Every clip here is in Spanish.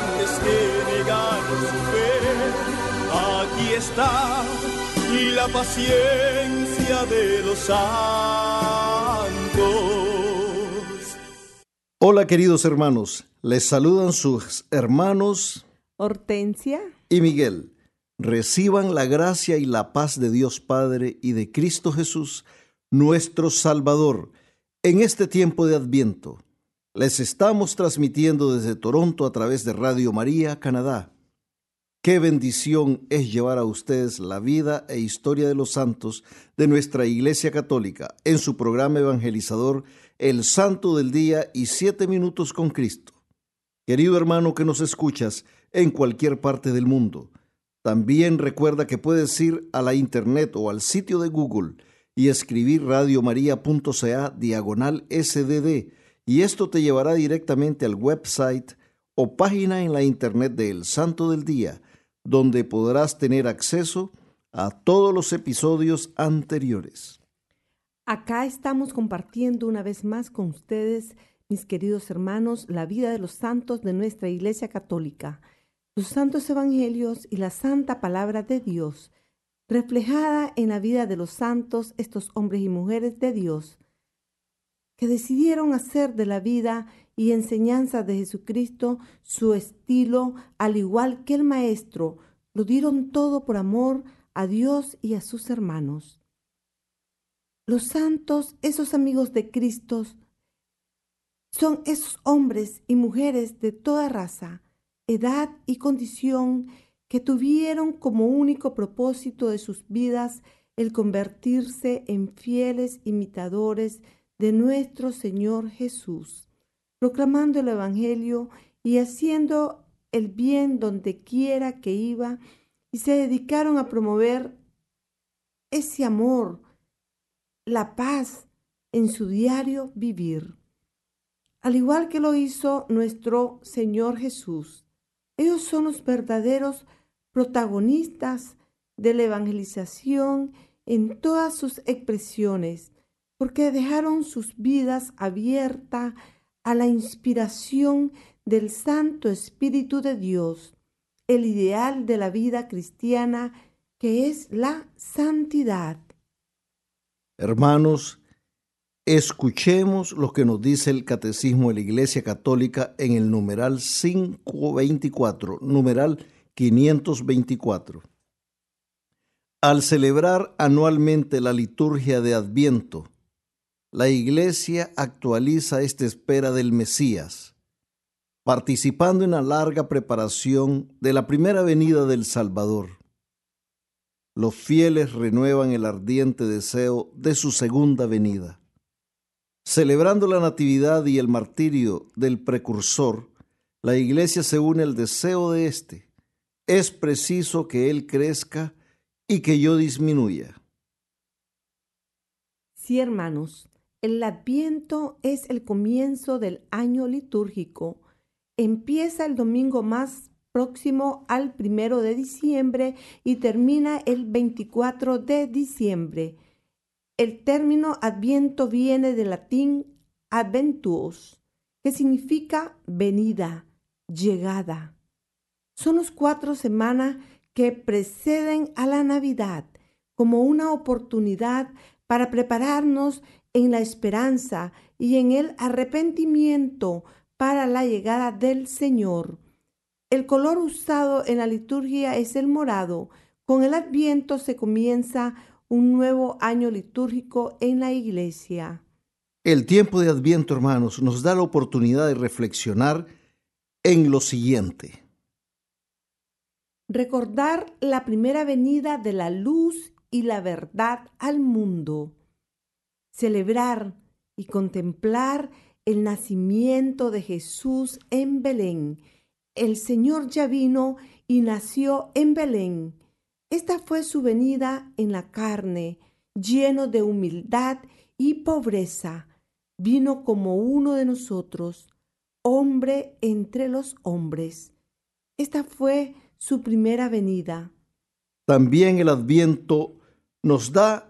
antes que negar su fe. Aquí está la paciencia de los santos. Hola queridos hermanos, les saludan sus hermanos Hortensia y Miguel. Reciban la gracia y la paz de Dios Padre y de Cristo Jesús, nuestro Salvador, en este tiempo de Adviento. Les estamos transmitiendo desde Toronto a través de Radio María, Canadá. Qué bendición es llevar a ustedes la vida e historia de los santos de nuestra Iglesia Católica en su programa evangelizador El Santo del Día y Siete Minutos con Cristo. Querido hermano que nos escuchas en cualquier parte del mundo, también recuerda que puedes ir a la internet o al sitio de Google y escribir radiomaria.ca diagonal sdd y esto te llevará directamente al website o página en la internet de El Santo del Día donde podrás tener acceso a todos los episodios anteriores. Acá estamos compartiendo una vez más con ustedes, mis queridos hermanos, la vida de los santos de nuestra Iglesia Católica, los santos evangelios y la santa palabra de Dios, reflejada en la vida de los santos, estos hombres y mujeres de Dios, que decidieron hacer de la vida y enseñanza de Jesucristo su estilo, al igual que el Maestro, lo dieron todo por amor a Dios y a sus hermanos. Los santos, esos amigos de Cristo, son esos hombres y mujeres de toda raza, edad y condición que tuvieron como único propósito de sus vidas el convertirse en fieles imitadores de nuestro Señor Jesús, proclamando el Evangelio y haciendo el bien donde quiera que iba, y se dedicaron a promover ese amor, la paz en su diario vivir. Al igual que lo hizo nuestro Señor Jesús, ellos son los verdaderos protagonistas de la evangelización en todas sus expresiones, porque dejaron sus vidas abiertas a la inspiración del Santo Espíritu de Dios, el ideal de la vida cristiana que es la santidad. Hermanos, escuchemos lo que nos dice el Catecismo de la Iglesia Católica en el numeral 524, numeral 524. Al celebrar anualmente la liturgia de Adviento, la Iglesia actualiza esta espera del Mesías, participando en la larga preparación de la primera venida del Salvador. Los fieles renuevan el ardiente deseo de su segunda venida. Celebrando la Natividad y el martirio del precursor, la Iglesia se une al deseo de éste. Es preciso que Él crezca y que yo disminuya. Sí, hermanos, el Adviento es el comienzo del año litúrgico. Empieza el domingo más próximo al primero de diciembre y termina el 24 de diciembre. El término Adviento viene del latín adventuos, que significa venida, llegada. Son las cuatro semanas que preceden a la Navidad como una oportunidad para prepararnos en la esperanza y en el arrepentimiento para la llegada del Señor. El color usado en la liturgia es el morado. Con el adviento se comienza un nuevo año litúrgico en la iglesia. El tiempo de adviento, hermanos, nos da la oportunidad de reflexionar en lo siguiente. Recordar la primera venida de la luz y la verdad al mundo. Celebrar y contemplar el nacimiento de Jesús en Belén. El Señor ya vino y nació en Belén. Esta fue su venida en la carne, lleno de humildad y pobreza. Vino como uno de nosotros, hombre entre los hombres. Esta fue su primera venida. También el adviento nos da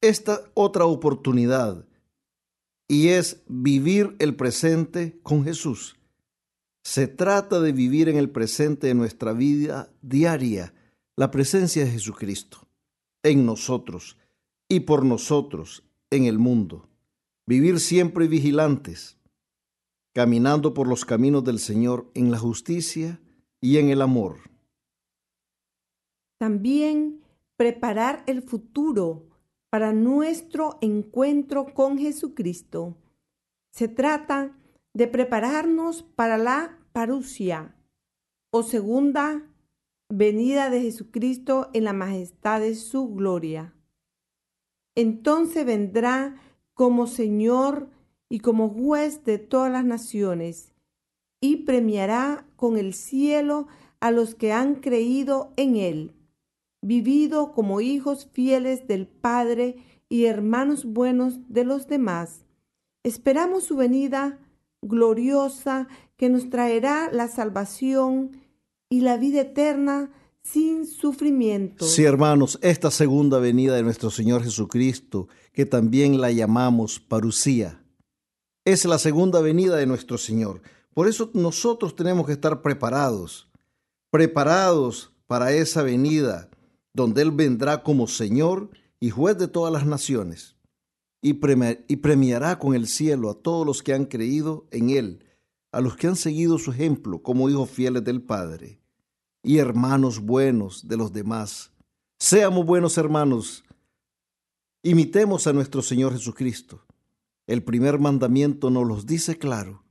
esta otra oportunidad y es vivir el presente con Jesús. Se trata de vivir en el presente de nuestra vida diaria la presencia de Jesucristo en nosotros y por nosotros en el mundo. Vivir siempre vigilantes, caminando por los caminos del Señor en la justicia y en el amor. También preparar el futuro para nuestro encuentro con Jesucristo. Se trata de prepararnos para la parusia o segunda venida de Jesucristo en la majestad de su gloria. Entonces vendrá como Señor y como juez de todas las naciones y premiará con el cielo a los que han creído en él vivido como hijos fieles del Padre y hermanos buenos de los demás. Esperamos su venida gloriosa que nos traerá la salvación y la vida eterna sin sufrimiento. Sí, hermanos, esta segunda venida de nuestro Señor Jesucristo, que también la llamamos parucía, es la segunda venida de nuestro Señor. Por eso nosotros tenemos que estar preparados, preparados para esa venida donde Él vendrá como Señor y juez de todas las naciones, y, premiará con el cielo a todos los que han creído en Él, a los que han seguido su ejemplo como hijos fieles del Padre, y hermanos buenos de los demás. Seamos buenos hermanos, imitemos a nuestro Señor Jesucristo. El primer mandamiento nos los dice claro,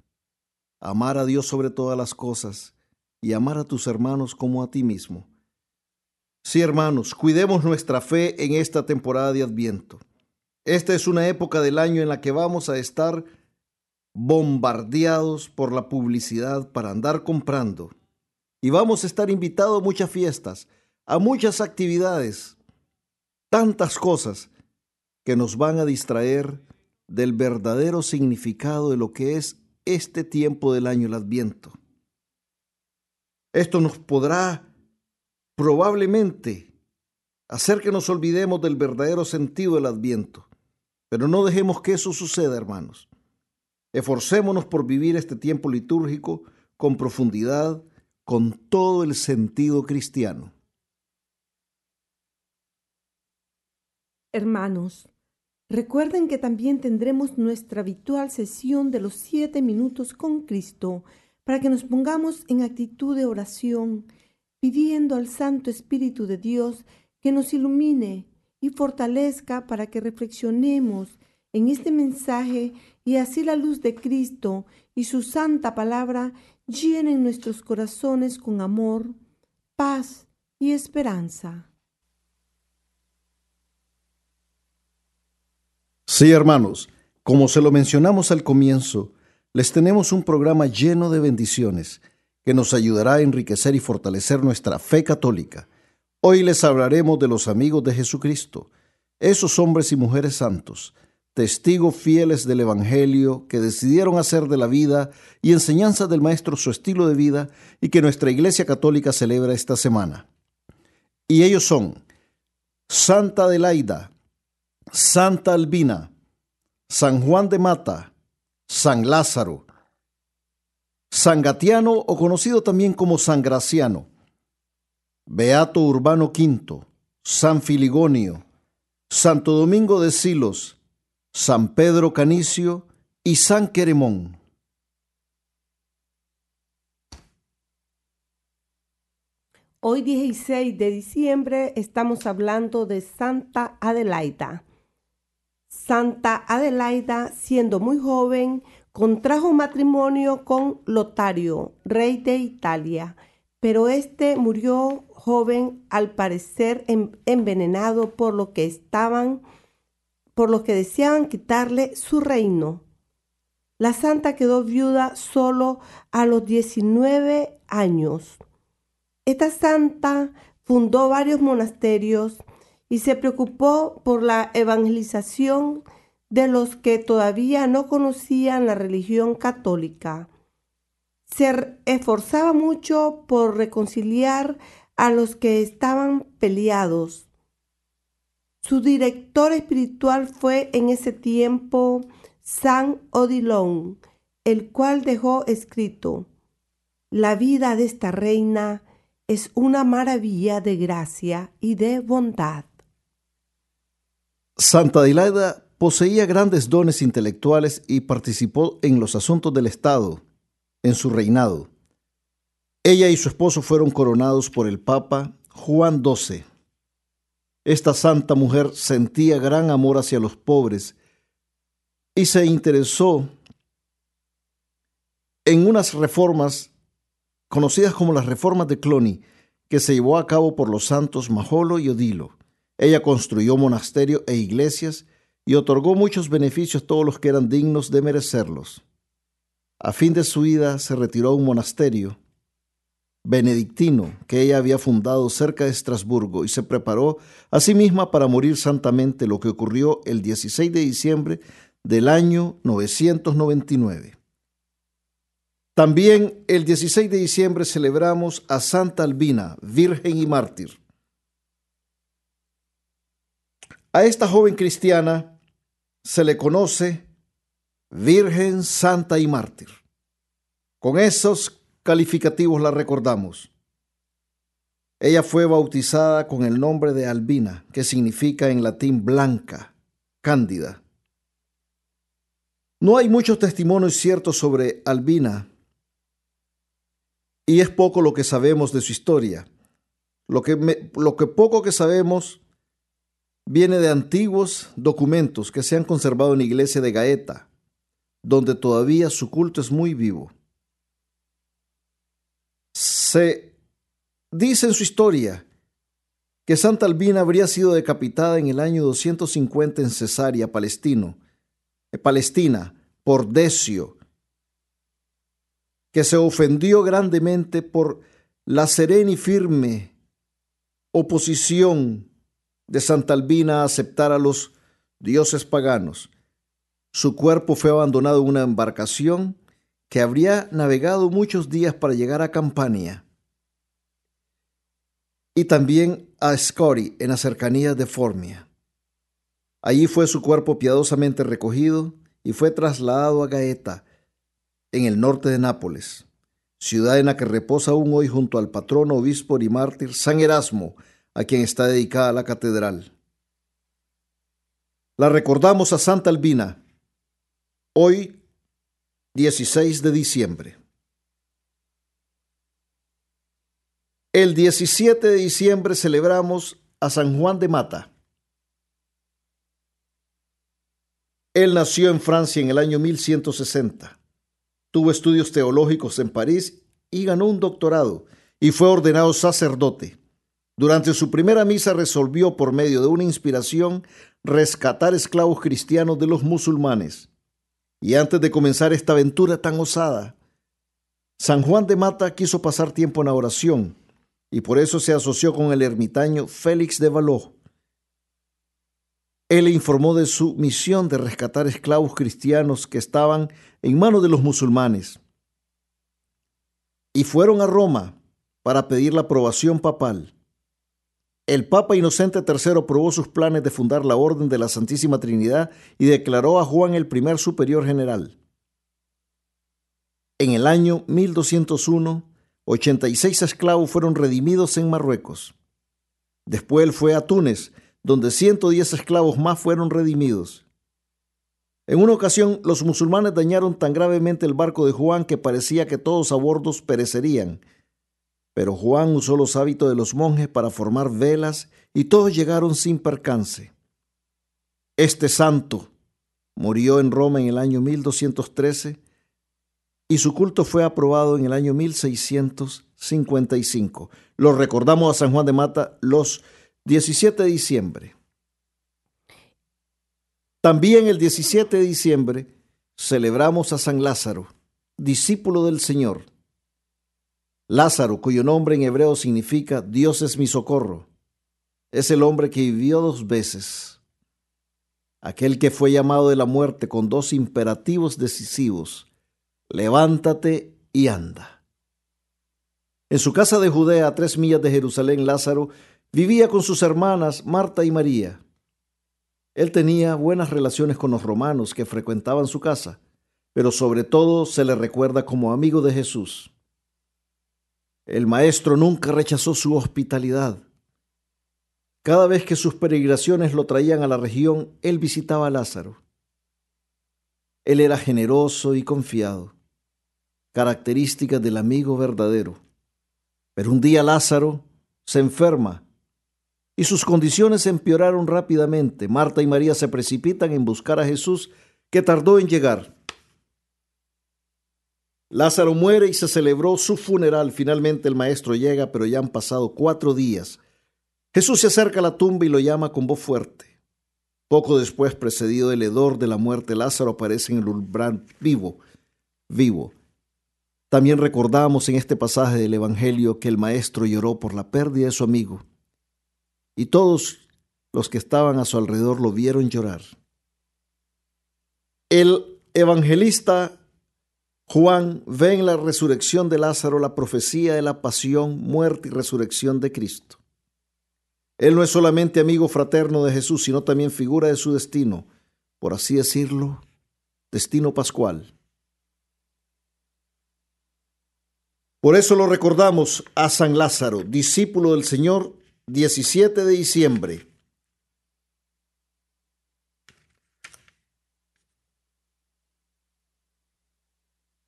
amar a Dios sobre todas las cosas y amar a tus hermanos como a ti mismo. Sí, hermanos, cuidemos nuestra fe en esta temporada de Adviento. Esta es una época del año en la que vamos a estar bombardeados por la publicidad para andar comprando. Y vamos a estar invitados a muchas fiestas, a muchas actividades, tantas cosas que nos van a distraer del verdadero significado de lo que es este tiempo del año, el Adviento. Esto nos podrá probablemente hacer que nos olvidemos del verdadero sentido del adviento. Pero no dejemos que eso suceda, hermanos. Esforcémonos por vivir este tiempo litúrgico con profundidad, con todo el sentido cristiano. Hermanos, recuerden que también tendremos nuestra habitual sesión de los siete minutos con Cristo para que nos pongamos en actitud de oración pidiendo al Santo Espíritu de Dios que nos ilumine y fortalezca para que reflexionemos en este mensaje y así la luz de Cristo y su santa palabra llenen nuestros corazones con amor, paz y esperanza. Sí, hermanos, como se lo mencionamos al comienzo, les tenemos un programa lleno de bendiciones que nos ayudará a enriquecer y fortalecer nuestra fe católica. Hoy les hablaremos de los amigos de Jesucristo, esos hombres y mujeres santos, testigos fieles del Evangelio que decidieron hacer de la vida y enseñanza del Maestro su estilo de vida y que nuestra Iglesia Católica celebra esta semana. Y ellos son Santa Adelaida, Santa Albina, San Juan de Mata, San Lázaro, San Gatiano o conocido también como San Graciano, Beato Urbano V, San Filigonio, Santo Domingo de Silos, San Pedro Canicio y San Queremón. Hoy 16 de diciembre estamos hablando de Santa Adelaida. Santa Adelaida, siendo muy joven, contrajo matrimonio con Lotario, rey de Italia, pero este murió joven al parecer envenenado por lo que estaban por lo que deseaban quitarle su reino. La santa quedó viuda solo a los 19 años. Esta santa fundó varios monasterios y se preocupó por la evangelización de los que todavía no conocían la religión católica. Se esforzaba mucho por reconciliar a los que estaban peleados. Su director espiritual fue en ese tiempo San Odilon, el cual dejó escrito, La vida de esta reina es una maravilla de gracia y de bondad. Santa Adelaida poseía grandes dones intelectuales y participó en los asuntos del Estado en su reinado. Ella y su esposo fueron coronados por el Papa Juan XII. Esta santa mujer sentía gran amor hacia los pobres y se interesó en unas reformas conocidas como las reformas de Cloni, que se llevó a cabo por los santos Majolo y Odilo. Ella construyó monasterios e iglesias y otorgó muchos beneficios a todos los que eran dignos de merecerlos. A fin de su vida se retiró a un monasterio benedictino que ella había fundado cerca de Estrasburgo y se preparó a sí misma para morir santamente, lo que ocurrió el 16 de diciembre del año 999. También el 16 de diciembre celebramos a Santa Albina, Virgen y Mártir. A esta joven cristiana se le conoce Virgen, Santa y Mártir. Con esos calificativos la recordamos. Ella fue bautizada con el nombre de Albina, que significa en latín blanca, cándida. No hay muchos testimonios ciertos sobre Albina y es poco lo que sabemos de su historia. Lo que, lo que poco que sabemos viene de antiguos documentos que se han conservado en la iglesia de Gaeta, donde todavía su culto es muy vivo. Se dice en su historia que Santa Albina habría sido decapitada en el año 250 en Cesarea, Palestino, eh, Palestina, por Decio, que se ofendió grandemente por la serena y firme oposición de Santa Albina a aceptar a los dioses paganos. Su cuerpo fue abandonado en una embarcación que habría navegado muchos días para llegar a Campania y también a Scori en las cercanías de Formia. Allí fue su cuerpo piadosamente recogido y fue trasladado a Gaeta, en el norte de Nápoles, ciudad en la que reposa aún hoy junto al patrono, obispo y mártir San Erasmo, a quien está dedicada la catedral. La recordamos a Santa Albina, hoy 16 de diciembre. El 17 de diciembre celebramos a San Juan de Mata. Él nació en Francia en el año 1160. Tuvo estudios teológicos en París y ganó un doctorado y fue ordenado sacerdote. Durante su primera misa resolvió por medio de una inspiración rescatar esclavos cristianos de los musulmanes. Y antes de comenzar esta aventura tan osada, San Juan de Mata quiso pasar tiempo en oración y por eso se asoció con el ermitaño Félix de Valló. Él le informó de su misión de rescatar esclavos cristianos que estaban en manos de los musulmanes. Y fueron a Roma para pedir la aprobación papal. El Papa Inocente III aprobó sus planes de fundar la Orden de la Santísima Trinidad y declaró a Juan el primer superior general. En el año 1201, 86 esclavos fueron redimidos en Marruecos. Después él fue a Túnez, donde 110 esclavos más fueron redimidos. En una ocasión, los musulmanes dañaron tan gravemente el barco de Juan que parecía que todos a bordo perecerían Pero Juan usó los hábitos de los monjes para formar velas y todos llegaron sin percance. Este santo murió en Roma en el año 1213 y su culto fue aprobado en el año 1655. Lo recordamos a San Juan de Mata los 17 de diciembre. También el 17 de diciembre celebramos a San Lázaro, discípulo del Señor. Lázaro, cuyo nombre en hebreo significa Dios es mi socorro, es el hombre que vivió dos veces, aquel que fue llamado de la muerte con dos imperativos decisivos, levántate y anda. En su casa de Judea, a tres millas de Jerusalén, Lázaro vivía con sus hermanas Marta y María. Él tenía buenas relaciones con los romanos que frecuentaban su casa, pero sobre todo se le recuerda como amigo de Jesús. El maestro nunca rechazó su hospitalidad. Cada vez que sus peregrinaciones lo traían a la región, él visitaba a Lázaro. Él era generoso y confiado características del amigo verdadero. Pero un día Lázaro se enferma y sus condiciones empeoraron rápidamente. Marta y María se precipitan en buscar a Jesús, que tardó en llegar. Lázaro muere y se celebró su funeral. Finalmente el maestro llega, pero ya han pasado cuatro días. Jesús se acerca a la tumba y lo llama con voz fuerte. Poco después, precedido del hedor de la muerte, Lázaro aparece en el umbral vivo, vivo. También recordamos en este pasaje del Evangelio que el maestro lloró por la pérdida de su amigo y todos los que estaban a su alrededor lo vieron llorar. El evangelista Juan ve en la resurrección de Lázaro la profecía de la pasión, muerte y resurrección de Cristo. Él no es solamente amigo fraterno de Jesús, sino también figura de su destino, por así decirlo, destino pascual. Por eso lo recordamos a San Lázaro, discípulo del Señor, 17 de diciembre.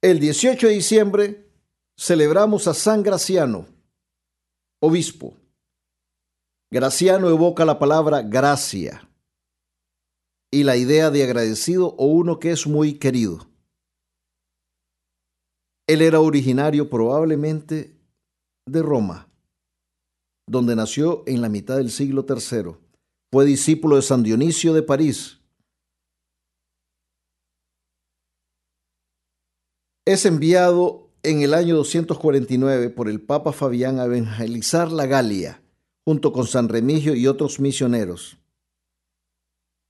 El 18 de diciembre celebramos a San Graciano, obispo. Graciano evoca la palabra gracia y la idea de agradecido o uno que es muy querido. Él era originario probablemente de Roma, donde nació en la mitad del siglo III. Fue discípulo de San Dionisio de París. Es enviado en el año 249 por el Papa Fabián a evangelizar la Galia, junto con San Remigio y otros misioneros.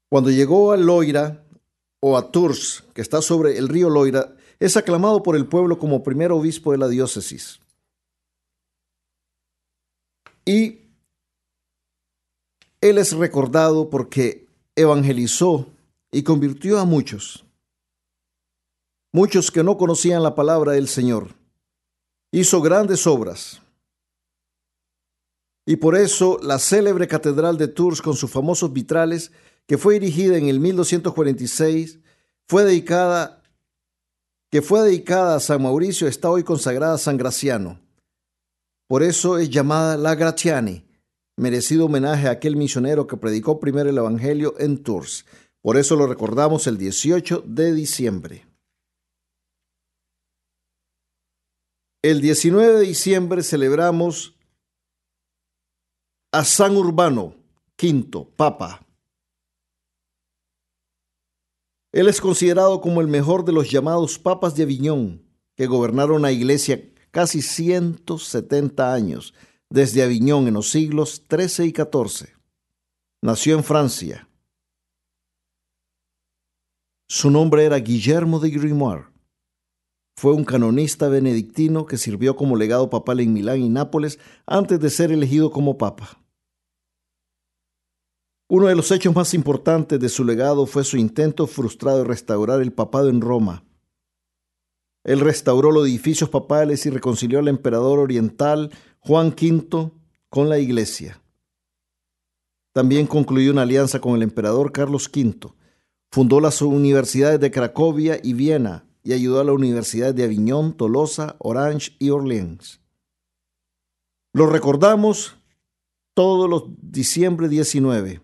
Cuando llegó a Loira, o a Tours, que está sobre el río Loira, es aclamado por el pueblo como primer obispo de la diócesis. Y él es recordado porque evangelizó y convirtió a muchos, muchos que no conocían la palabra del Señor. Hizo grandes obras. Y por eso la célebre catedral de Tours con sus famosos vitrales, que fue erigida en el 1246, fue dedicada que fue dedicada a San Mauricio, está hoy consagrada a San Graciano. Por eso es llamada la Gratiani, merecido homenaje a aquel misionero que predicó primero el Evangelio en Tours. Por eso lo recordamos el 18 de diciembre. El 19 de diciembre celebramos a San Urbano V, Papa. Él es considerado como el mejor de los llamados papas de Aviñón, que gobernaron la iglesia casi 170 años, desde Aviñón en los siglos XIII y XIV. Nació en Francia. Su nombre era Guillermo de Grimoire. Fue un canonista benedictino que sirvió como legado papal en Milán y Nápoles antes de ser elegido como papa. Uno de los hechos más importantes de su legado fue su intento frustrado de restaurar el papado en Roma. Él restauró los edificios papales y reconcilió al emperador oriental Juan V con la iglesia. También concluyó una alianza con el emperador Carlos V. Fundó las universidades de Cracovia y Viena y ayudó a la Universidad de Aviñón, Tolosa, Orange y Orleans. Lo recordamos todos los diciembre 19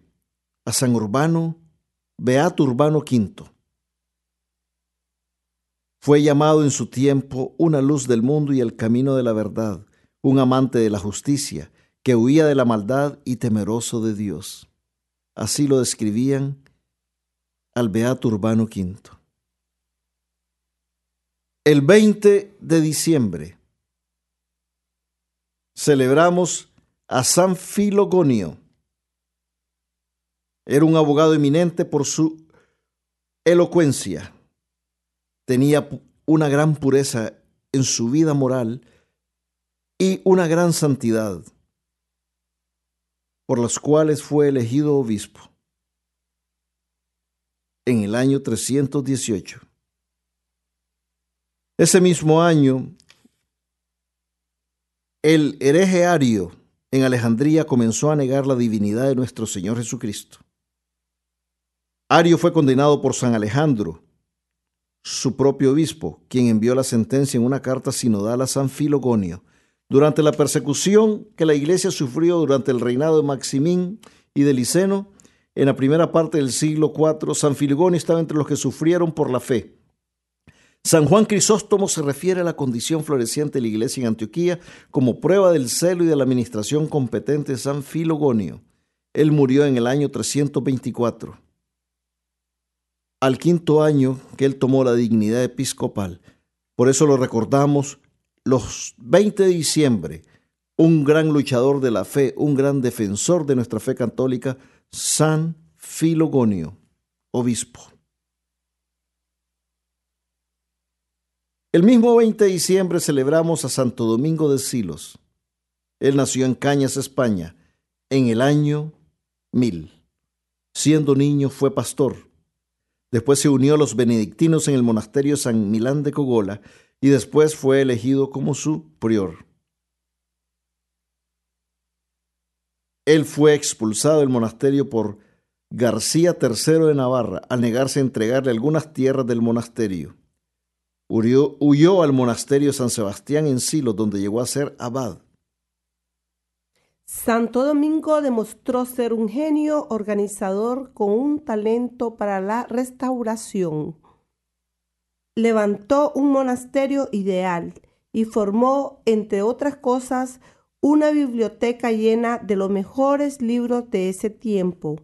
a San Urbano, Beato Urbano V. Fue llamado en su tiempo una luz del mundo y el camino de la verdad, un amante de la justicia, que huía de la maldad y temeroso de Dios. Así lo describían al Beato Urbano V. El 20 de diciembre celebramos a San Filogonio. Era un abogado eminente por su elocuencia. Tenía una gran pureza en su vida moral y una gran santidad, por las cuales fue elegido obispo en el año 318. Ese mismo año, el hereje Ario en Alejandría comenzó a negar la divinidad de nuestro Señor Jesucristo. Ario fue condenado por San Alejandro, su propio obispo, quien envió la sentencia en una carta sinodal a San Filogonio. Durante la persecución que la iglesia sufrió durante el reinado de Maximín y de Liceno, en la primera parte del siglo IV, San Filogonio estaba entre los que sufrieron por la fe. San Juan Crisóstomo se refiere a la condición floreciente de la iglesia en Antioquía como prueba del celo y de la administración competente de San Filogonio. Él murió en el año 324. Al quinto año que él tomó la dignidad episcopal. Por eso lo recordamos los 20 de diciembre, un gran luchador de la fe, un gran defensor de nuestra fe católica, San Filogonio, obispo. El mismo 20 de diciembre celebramos a Santo Domingo de Silos. Él nació en Cañas, España, en el año 1000. Siendo niño fue pastor. Después se unió a los benedictinos en el monasterio San Milán de Cogola y después fue elegido como su prior. Él fue expulsado del monasterio por García III de Navarra al negarse a entregarle algunas tierras del monasterio. Huyó, al monasterio San Sebastián en Silo, donde llegó a ser abad. Santo Domingo demostró ser un genio organizador con un talento para la restauración. Levantó un monasterio ideal y formó, entre otras cosas, una biblioteca llena de los mejores libros de ese tiempo,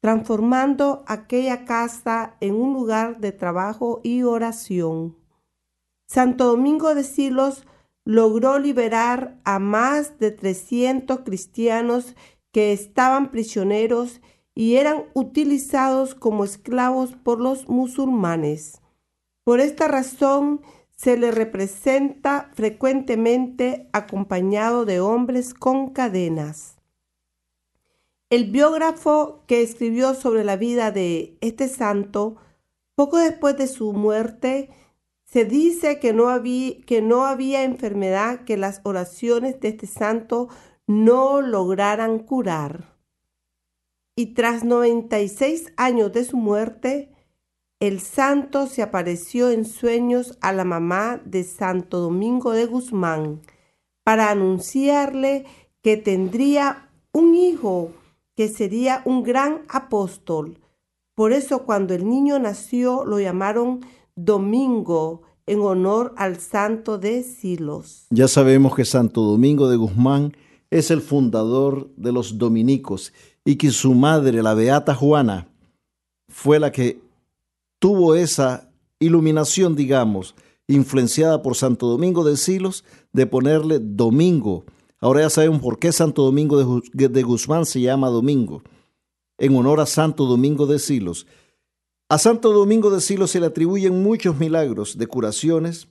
transformando aquella casa en un lugar de trabajo y oración. Santo Domingo de Silos logró liberar a más de 300 cristianos que estaban prisioneros y eran utilizados como esclavos por los musulmanes. Por esta razón, se le representa frecuentemente acompañado de hombres con cadenas. El biógrafo que escribió sobre la vida de este santo, poco después de su muerte, se dice que no, había, enfermedad que las oraciones de este santo no lograran curar. Y tras 96 años de su muerte, el santo se apareció en sueños a la mamá de Santo Domingo de Guzmán para anunciarle que tendría un hijo que sería un gran apóstol. Por eso cuando el niño nació lo llamaron Domingo en honor al santo de Silos. Ya sabemos que Santo Domingo de Guzmán es el fundador de los dominicos y que su madre, la Beata Juana, fue la que tuvo esa iluminación, digamos, influenciada por Santo Domingo de Silos, de ponerle Domingo. Ahora ya sabemos por qué Santo Domingo de Guzmán se llama Domingo, en honor a Santo Domingo de Silos. A Santo Domingo de Silos se le atribuyen muchos milagros de curaciones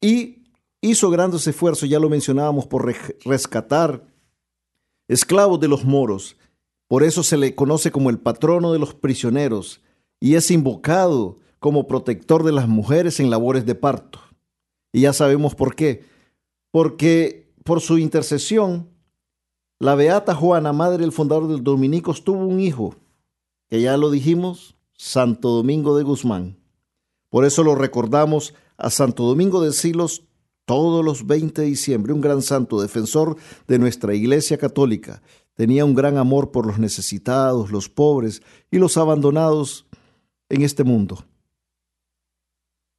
y hizo grandes esfuerzos, ya lo mencionábamos, por rescatar esclavos de los moros. Por eso se le conoce como el patrono de los prisioneros y es invocado como protector de las mujeres en labores de parto. Y ya sabemos por qué. Porque por su intercesión, la beata Juana, madre del fundador del Dominicos, tuvo un hijo, que ya lo dijimos, Santo Domingo de Guzmán. Por eso lo recordamos a Santo Domingo de Silos todos los 20 de diciembre, un gran santo defensor de nuestra Iglesia Católica. Tenía un gran amor por los necesitados, los pobres y los abandonados en este mundo.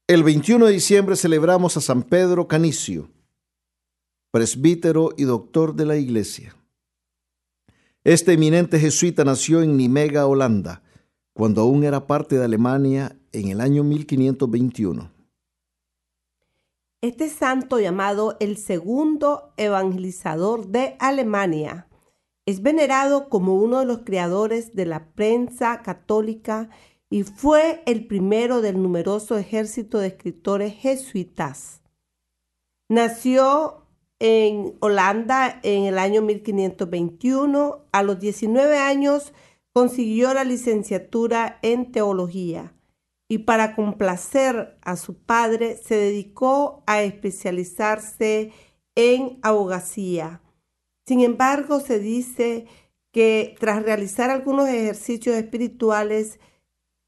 El 21 de diciembre celebramos a San Pedro Canicio, presbítero y doctor de la Iglesia. Este eminente jesuita nació en Nimega, Holanda, cuando aún era parte de Alemania en el año 1521. Este santo llamado el segundo evangelizador de Alemania es venerado como uno de los creadores de la prensa católica y fue el primero del numeroso ejército de escritores jesuitas. Nació en Holanda en el año 1521. A los 19 años consiguió la licenciatura en teología y para complacer a su padre se dedicó a especializarse en abogacía. Sin embargo, se dice que tras realizar algunos ejercicios espirituales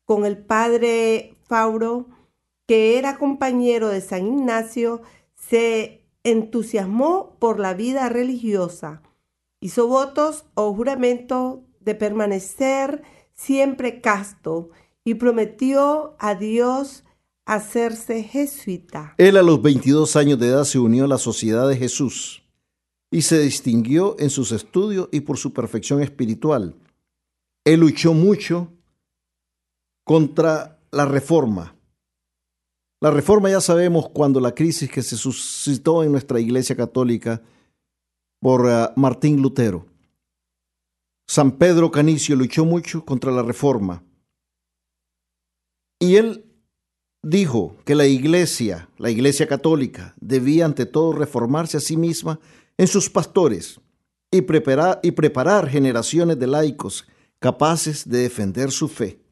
con el padre Fauro, que era compañero de San Ignacio, se entusiasmó por la vida religiosa. Hizo votos o juramento de permanecer siempre casto y prometió a Dios hacerse jesuita. Él a los 22 años de edad se unió a la Sociedad de Jesús y se distinguió en sus estudios y por su perfección espiritual. Él luchó mucho contra la reforma. La reforma ya sabemos cuando la crisis que se suscitó en nuestra Iglesia Católica por uh, Martín Lutero. San Pedro Canicio luchó mucho contra la reforma. Y él dijo que la iglesia, la iglesia católica, debía ante todo reformarse a sí misma en sus pastores y preparar, y preparar generaciones de laicos capaces de defender su fe.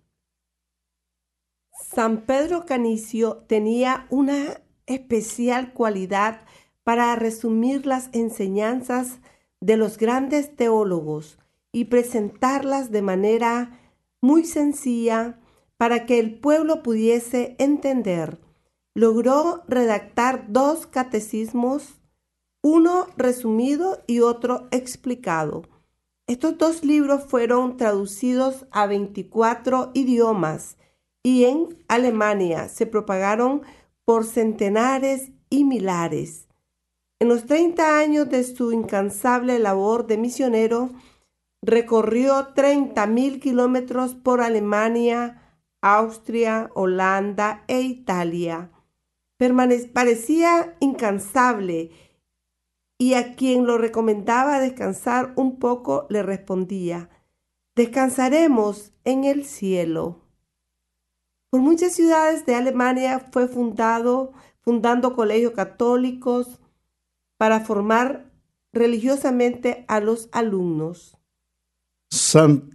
San Pedro Canicio tenía una especial cualidad para resumir las enseñanzas de los grandes teólogos y presentarlas de manera muy sencilla para que el pueblo pudiese entender. Logró redactar dos catecismos, uno resumido y otro explicado. Estos dos libros fueron traducidos a 24 idiomas y en Alemania se propagaron por centenares y milares. En los 30 años de su incansable labor de misionero, recorrió 30 mil kilómetros por Alemania, Austria, Holanda e Italia. parecía incansable y a quien lo recomendaba descansar un poco le respondía, descansaremos en el cielo. Por muchas ciudades de Alemania fue fundado, fundando colegios católicos para formar religiosamente a los alumnos. San,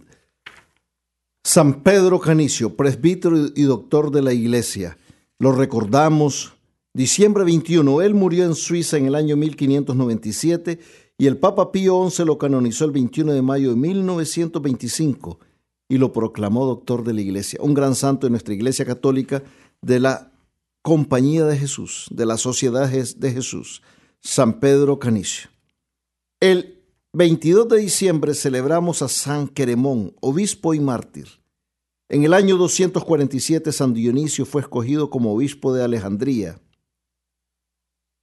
San Pedro Canicio, presbítero y doctor de la Iglesia. Lo recordamos, diciembre 21, él murió en Suiza en el año 1597 y el Papa Pío XI lo canonizó el 21 de mayo de 1925 y lo proclamó doctor de la Iglesia, un gran santo de nuestra Iglesia Católica, de la Compañía de Jesús, de la Sociedad de Jesús, San Pedro Canicio. El 22 de diciembre celebramos a San Queremón, obispo y mártir. En el año 247 San Dionisio fue escogido como obispo de Alejandría.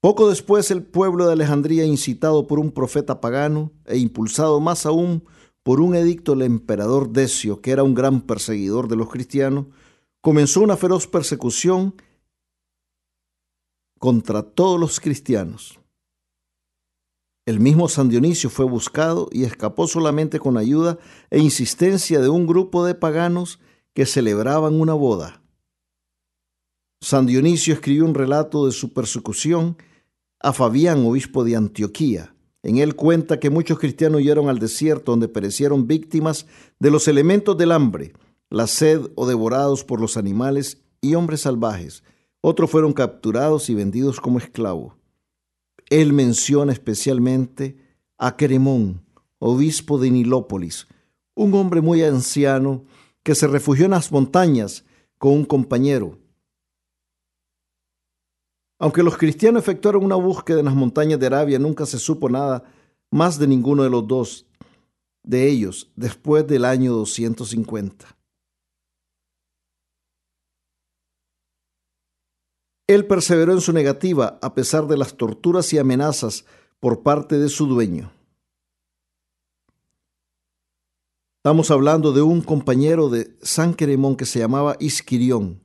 Poco después el pueblo de Alejandría, incitado por un profeta pagano e impulsado más aún por un edicto del emperador Decio, que era un gran perseguidor de los cristianos, comenzó una feroz persecución contra todos los cristianos. El mismo San Dionisio fue buscado y escapó solamente con ayuda e insistencia de un grupo de paganos que celebraban una boda. San Dionisio escribió un relato de su persecución a Fabián, obispo de Antioquía. En él cuenta que muchos cristianos huyeron al desierto donde perecieron víctimas de los elementos del hambre, la sed o devorados por los animales y hombres salvajes. Otros fueron capturados y vendidos como esclavos. Él menciona especialmente a Queremón, obispo de Nilópolis, un hombre muy anciano que se refugió en las montañas con un compañero. Aunque los cristianos efectuaron una búsqueda en las montañas de Arabia, nunca se supo nada más de ninguno de los dos de ellos después del año 250. Él perseveró en su negativa a pesar de las torturas y amenazas por parte de su dueño. Estamos hablando de un compañero de San Queremón que se llamaba Isquirión.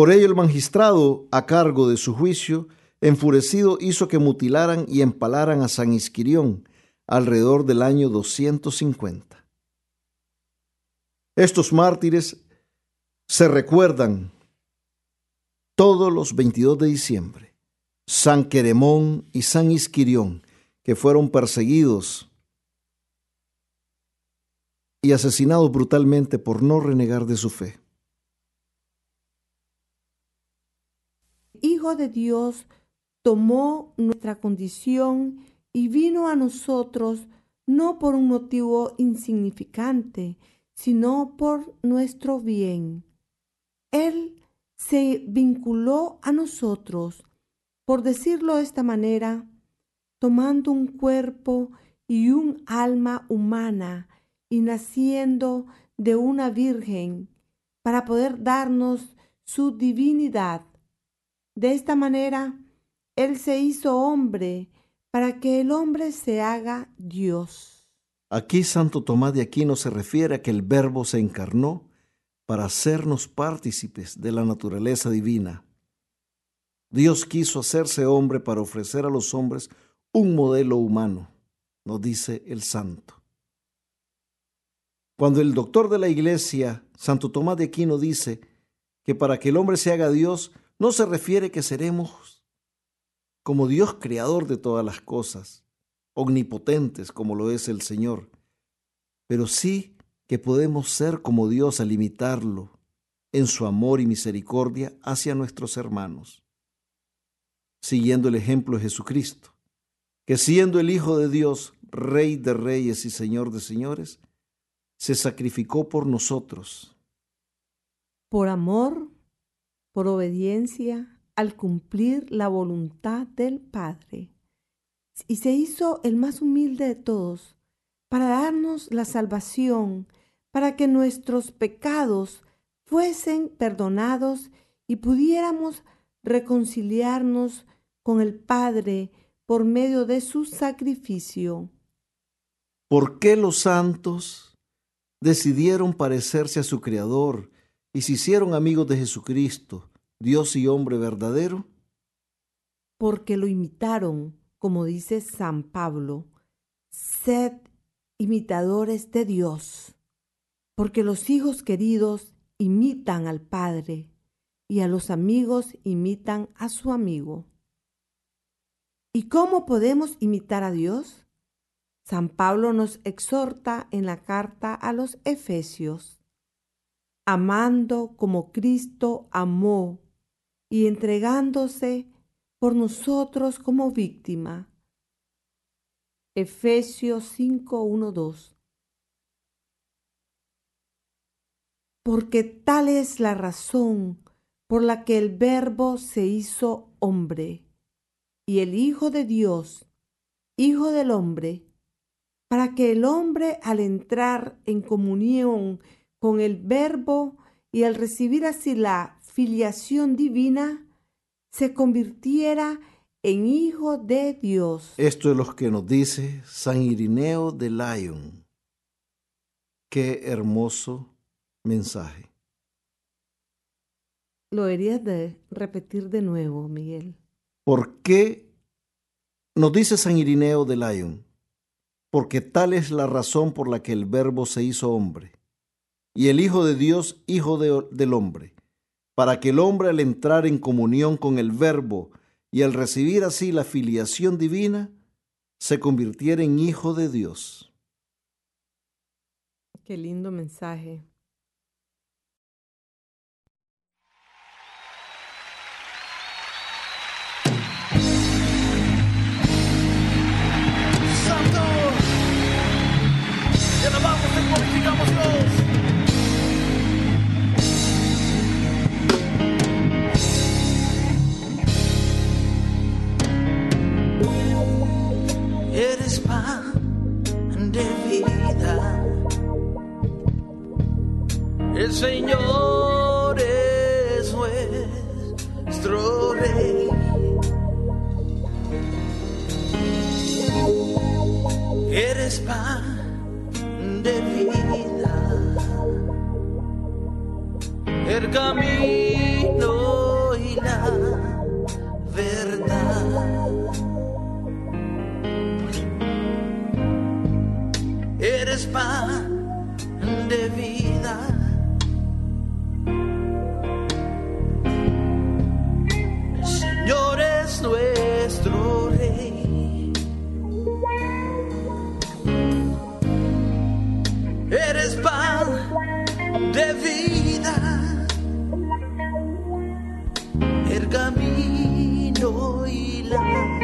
Por ello el magistrado, a cargo de su juicio, enfurecido hizo que mutilaran y empalaran a San Isquirión alrededor del año 250. Estos mártires se recuerdan todos los 22 de diciembre. San Queremón y San Isquirión, que fueron perseguidos y asesinados brutalmente por no renegar de su fe. Hijo de Dios tomó nuestra condición y vino a nosotros no por un motivo insignificante, sino por nuestro bien. Él se vinculó a nosotros, por decirlo de esta manera, tomando un cuerpo y un alma humana y naciendo de una virgen para poder darnos su divinidad. De esta manera, Él se hizo hombre para que el hombre se haga Dios. Aquí Santo Tomás de Aquino se refiere a que el Verbo se encarnó para hacernos partícipes de la naturaleza divina. Dios quiso hacerse hombre para ofrecer a los hombres un modelo humano, nos dice el santo. Cuando el doctor de la iglesia, Santo Tomás de Aquino, dice que para que el hombre se haga Dios, no se refiere que seremos como Dios creador de todas las cosas, omnipotentes como lo es el Señor, pero sí que podemos ser como Dios al imitarlo en su amor y misericordia hacia nuestros hermanos, siguiendo el ejemplo de Jesucristo, que siendo el Hijo de Dios, Rey de reyes y Señor de señores, se sacrificó por nosotros. Por amor, por obediencia, al cumplir la voluntad del Padre. Y se hizo el más humilde de todos, para darnos la salvación, para que nuestros pecados fuesen perdonados y pudiéramos reconciliarnos con el Padre por medio de su sacrificio. ¿Por qué los santos decidieron parecerse a su Creador y se hicieron amigos de Jesucristo, Dios y hombre verdadero? Porque lo imitaron, como dice San Pablo, sed imitadores de Dios, porque los hijos queridos imitan al Padre y a los amigos imitan a su amigo. ¿Y cómo podemos imitar a Dios? San Pablo nos exhorta en la carta a los Efesios, amando como Cristo amó y entregándose por nosotros como víctima. Efesios 5, 2. Porque tal es la razón por la que el Verbo se hizo hombre y el Hijo de Dios, Hijo del hombre, para que el hombre al entrar en comunión con el Verbo y al recibir así la filiación divina, se convirtiera en hijo de Dios. Esto es lo que nos dice San Irineo de Lyon. Qué hermoso mensaje. Lo deberías de repetir de nuevo, Miguel. ¿Por qué nos dice San Irineo de Lyon? porque tal es la razón por la que el Verbo se hizo hombre, y el Hijo de Dios, Hijo del hombre, para que el hombre al entrar en comunión con el Verbo y al recibir así la filiación divina, se convirtiera en Hijo de Dios. Qué lindo mensaje. de vida. El Señor es nuestro rey. Eres pan de vida. El camino y la verdad. eres pan de vida. Señor es nuestro Rey. Eres pan de vida. El camino y la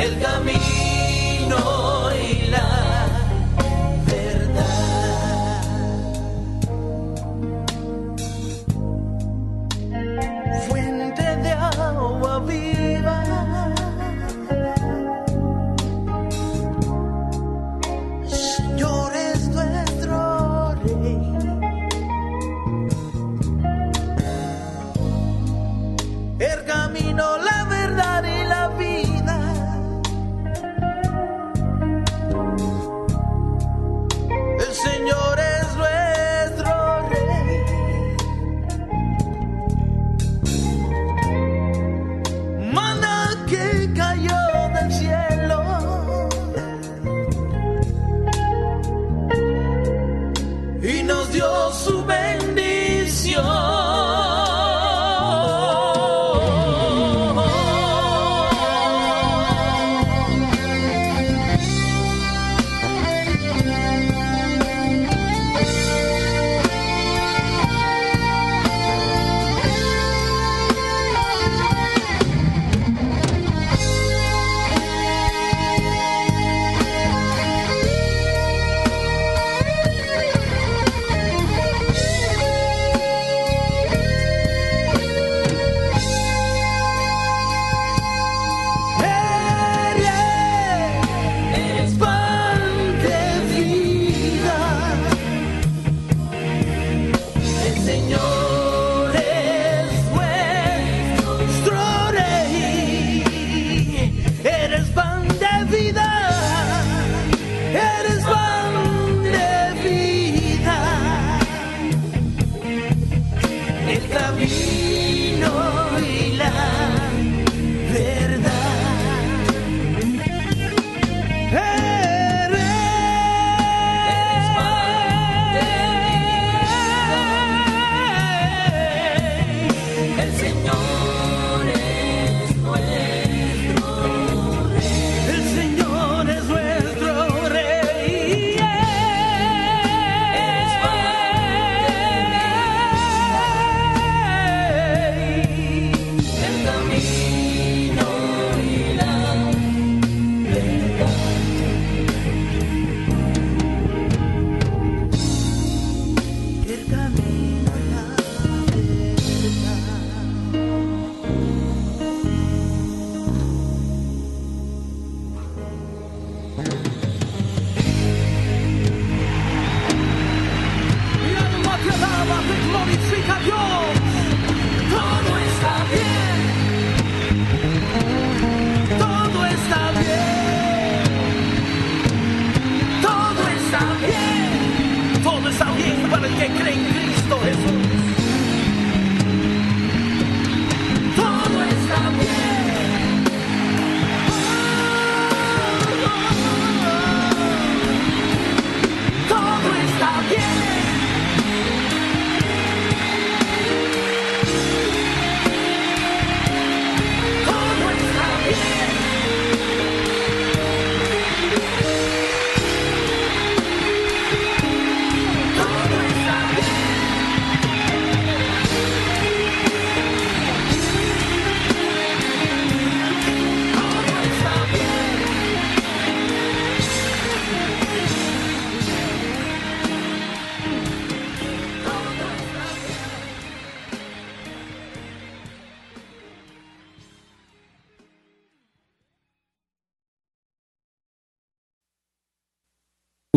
el camino.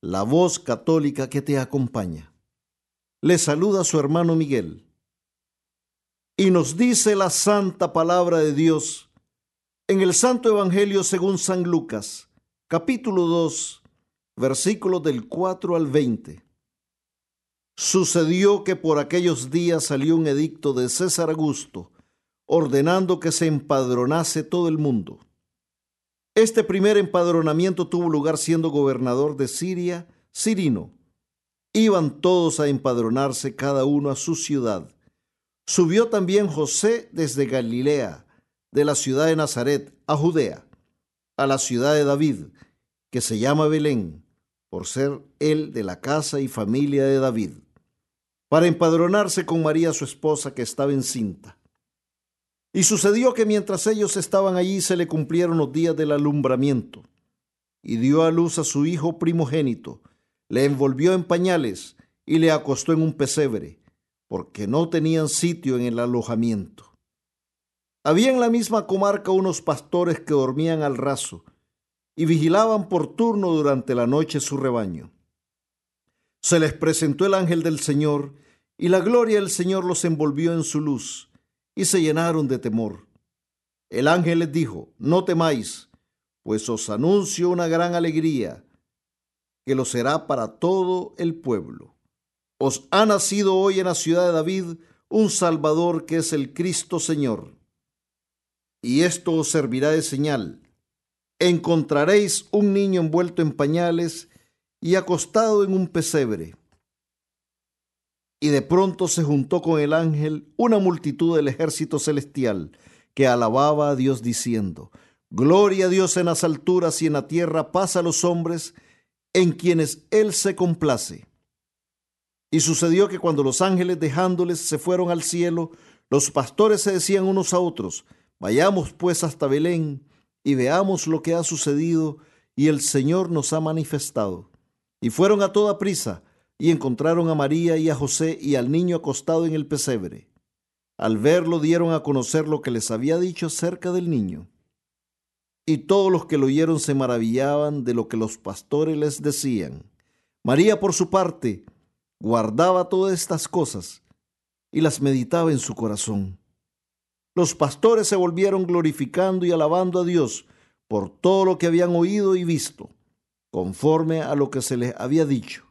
la voz católica que te acompaña. Le saluda su hermano Miguel. Y nos dice la santa palabra de Dios en el Santo Evangelio según San Lucas, capítulo 2, versículos del 4 al 20. Sucedió que por aquellos días salió un edicto de César Augusto, ordenando que se empadronase todo el mundo. Este primer empadronamiento tuvo lugar siendo gobernador de Siria, Cirino. Iban todos a empadronarse cada uno a su ciudad. Subió también José desde Galilea, de la ciudad de Nazaret, a Judea, a la ciudad de David, que se llama Belén, por ser él de la casa y familia de David, para empadronarse con María su esposa que estaba encinta. Y sucedió que mientras ellos estaban allí se le cumplieron los días del alumbramiento, y dio a luz a su hijo primogénito, le envolvió en pañales y le acostó en un pesebre, porque no tenían sitio en el alojamiento. Había en la misma comarca unos pastores que dormían al raso y vigilaban por turno durante la noche su rebaño. Se les presentó el ángel del Señor, y la gloria del Señor los envolvió en su luz y se llenaron de temor. El ángel les dijo, no temáis, pues os anuncio una gran alegría, que lo será para todo el pueblo. Os ha nacido hoy en la ciudad de David un Salvador que es el Cristo Señor. Y esto os servirá de señal. Encontraréis un niño envuelto en pañales y acostado en un pesebre. Y de pronto se juntó con el ángel una multitud del ejército celestial que alababa a Dios diciendo, Gloria a Dios en las alturas y en la tierra paz a los hombres en quienes Él se complace. Y sucedió que cuando los ángeles dejándoles se fueron al cielo, los pastores se decían unos a otros, Vayamos pues hasta Belén y veamos lo que ha sucedido y el Señor nos ha manifestado. Y fueron a toda prisa y encontraron a María y a José y al niño acostado en el pesebre. Al verlo dieron a conocer lo que les había dicho acerca del niño. Y todos los que lo oyeron se maravillaban de lo que los pastores les decían. María, por su parte, guardaba todas estas cosas y las meditaba en su corazón. Los pastores se volvieron glorificando y alabando a Dios por todo lo que habían oído y visto, conforme a lo que se les había dicho.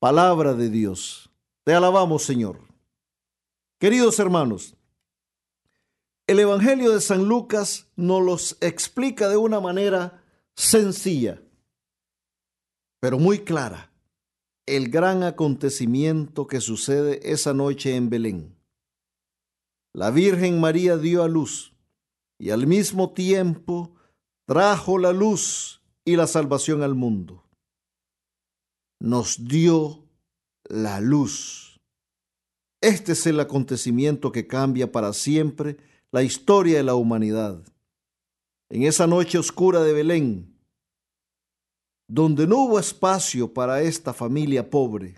Palabra de Dios. Te alabamos, Señor. Queridos hermanos, el Evangelio de San Lucas nos los explica de una manera sencilla, pero muy clara, el gran acontecimiento que sucede esa noche en Belén. La Virgen María dio a luz y al mismo tiempo trajo la luz y la salvación al mundo nos dio la luz. Este es el acontecimiento que cambia para siempre la historia de la humanidad. En esa noche oscura de Belén, donde no hubo espacio para esta familia pobre,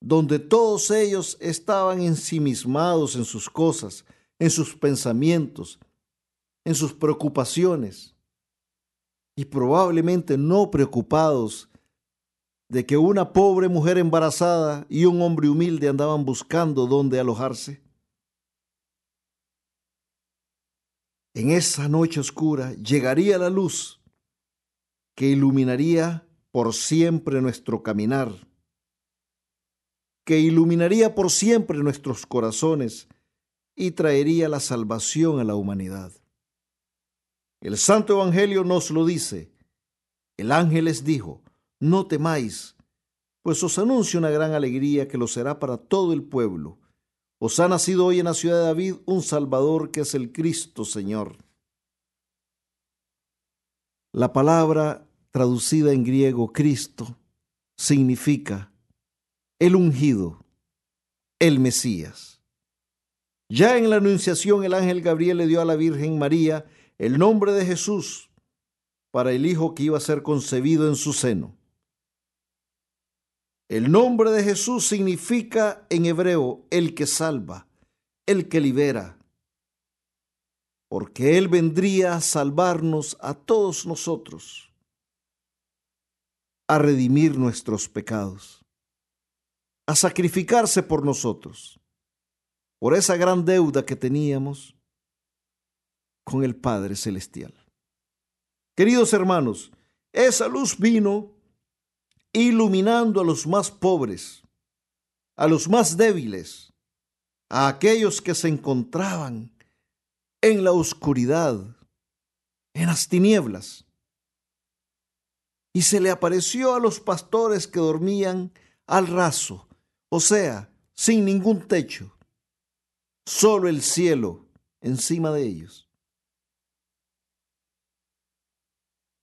donde todos ellos estaban ensimismados en sus cosas, en sus pensamientos, en sus preocupaciones y probablemente no preocupados de que una pobre mujer embarazada y un hombre humilde andaban buscando dónde alojarse? En esa noche oscura llegaría la luz que iluminaría por siempre nuestro caminar, que iluminaría por siempre nuestros corazones y traería la salvación a la humanidad. El Santo Evangelio nos lo dice. El ángel les dijo, no temáis, pues os anuncio una gran alegría que lo será para todo el pueblo. Os ha nacido hoy en la ciudad de David un Salvador que es el Cristo Señor. La palabra traducida en griego Cristo, significa el ungido, el Mesías. Ya en la Anunciación el ángel Gabriel le dio a la Virgen María el nombre de Jesús para el hijo que iba a ser concebido en su seno. El nombre de Jesús significa en hebreo el que salva, el que libera, porque Él vendría a salvarnos a todos nosotros, a redimir nuestros pecados, a sacrificarse por nosotros, por esa gran deuda que teníamos con el Padre Celestial. Queridos hermanos, esa luz vino iluminando a los más pobres, a los más débiles, a aquellos que se encontraban en la oscuridad, en las tinieblas. Y se le apareció a los pastores que dormían al raso, o sea, sin ningún techo, solo el cielo encima de ellos.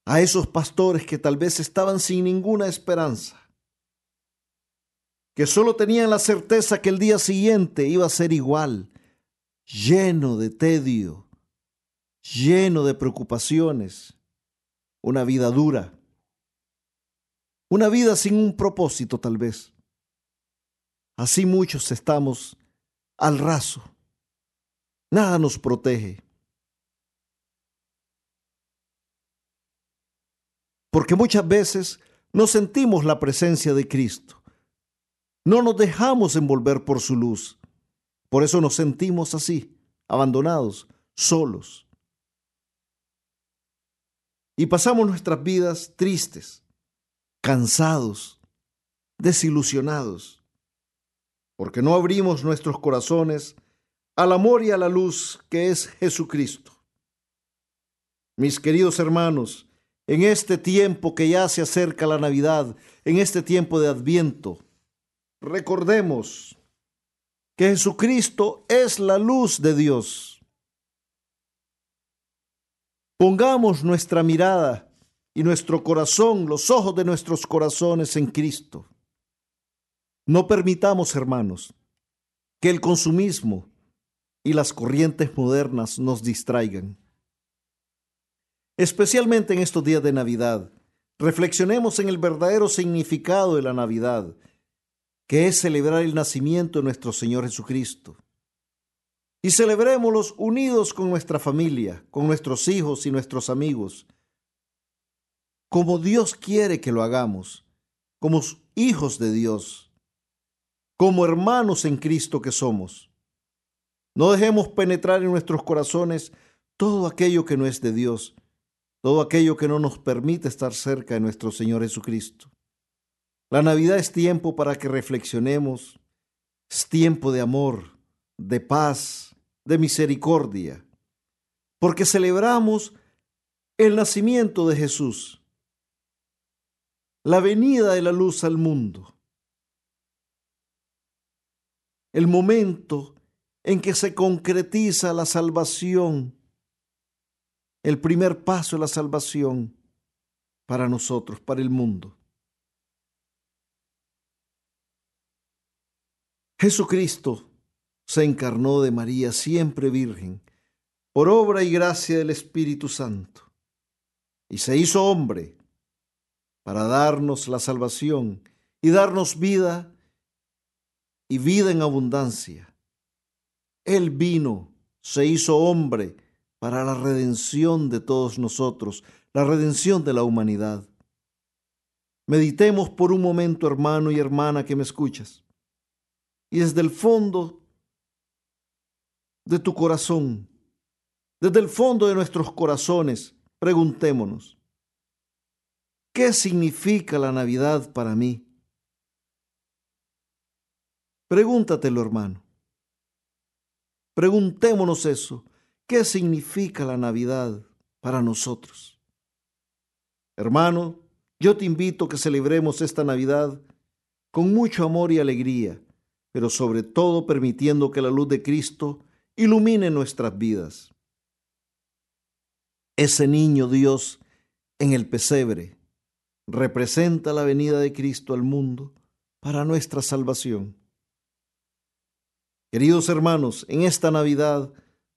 A esos pastores que tal vez estaban sin ninguna esperanza, que solo tenían la certeza que el día siguiente iba a ser igual, lleno de tedio, lleno de preocupaciones, una vida dura, una vida sin un propósito tal vez. Así muchos estamos al raso. Nada nos protege. Porque muchas veces no sentimos la presencia de Cristo. No nos dejamos envolver por su luz. Por eso nos sentimos así, abandonados, solos. Y pasamos nuestras vidas tristes, cansados, desilusionados, porque no abrimos nuestros corazones al amor y a la luz que es Jesucristo. Mis queridos hermanos, en este tiempo que ya se acerca la Navidad, en este tiempo de Adviento, recordemos que Jesucristo es la luz de Dios. Pongamos nuestra mirada y nuestro corazón, los ojos de nuestros corazones en Cristo. No permitamos, hermanos, que el consumismo y las corrientes modernas nos distraigan. Especialmente en estos días de Navidad, reflexionemos en el verdadero significado de la Navidad, que es celebrar el nacimiento de nuestro Señor Jesucristo. Y celebrémoslos unidos con nuestra familia, con nuestros hijos y nuestros amigos, como Dios quiere que lo hagamos, como hijos de Dios, como hermanos en Cristo que somos. No dejemos penetrar en nuestros corazones todo aquello que no es de Dios, todo aquello que no nos permite estar cerca de nuestro Señor Jesucristo. La Navidad es tiempo para que reflexionemos, es tiempo de amor, de paz, de misericordia, porque celebramos el nacimiento de Jesús, la venida de la luz al mundo, el momento en que se concretiza la salvación el primer paso de la salvación para nosotros, para el mundo. Jesucristo se encarnó de María siempre virgen, por obra y gracia del Espíritu Santo, y se hizo hombre para darnos la salvación y darnos vida y vida en abundancia. Él vino, se hizo hombre, para la redención de todos nosotros, la redención de la humanidad. Meditemos por un momento, hermano y hermana que me escuchas, y desde el fondo de tu corazón, desde el fondo de nuestros corazones, preguntémonos, ¿qué significa la Navidad para mí? Pregúntatelo, hermano. Preguntémonos eso. ¿Qué significa la Navidad para nosotros? Hermano, yo te invito a que celebremos esta Navidad con mucho amor y alegría, pero sobre todo permitiendo que la luz de Cristo ilumine nuestras vidas. Ese niño Dios en el pesebre, representa la venida de Cristo al mundo para nuestra salvación. Queridos hermanos, en esta Navidad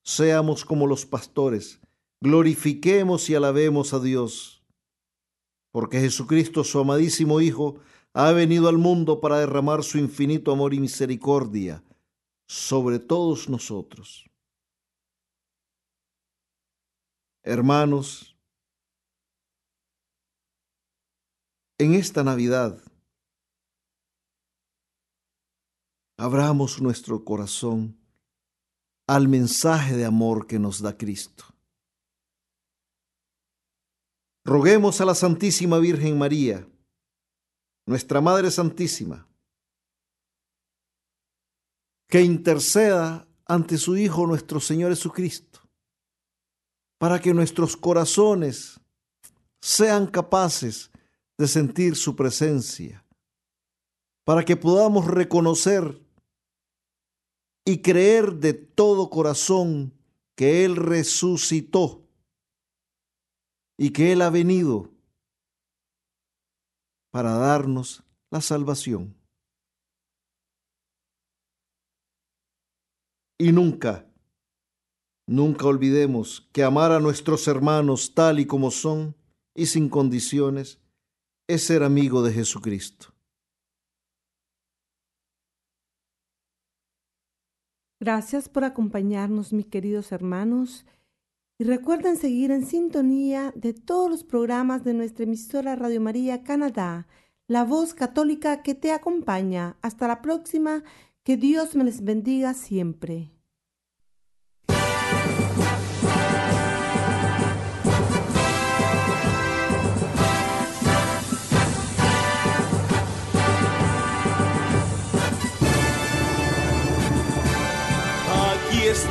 seamos como los pastores, glorifiquemos y alabemos a Dios, porque Jesucristo, su amadísimo Hijo, ha venido al mundo para derramar su infinito amor y misericordia sobre todos nosotros. Hermanos, en esta Navidad, abramos nuestro corazón al mensaje de amor que nos da Cristo. Roguemos a la Santísima Virgen María, nuestra Madre Santísima, que interceda ante su Hijo nuestro Señor Jesucristo, para que nuestros corazones sean capaces de sentir su presencia, para que podamos reconocer y creer de todo corazón que Él resucitó y que Él ha venido para darnos la salvación. Y nunca, nunca olvidemos que amar a nuestros hermanos tal y como son y sin condiciones es ser amigo de Jesucristo. Gracias por acompañarnos, mis queridos hermanos. Y recuerden seguir en sintonía de todos los programas de nuestra emisora Radio María Canadá, la voz católica que te acompaña. Hasta la próxima, que Dios me les bendiga siempre.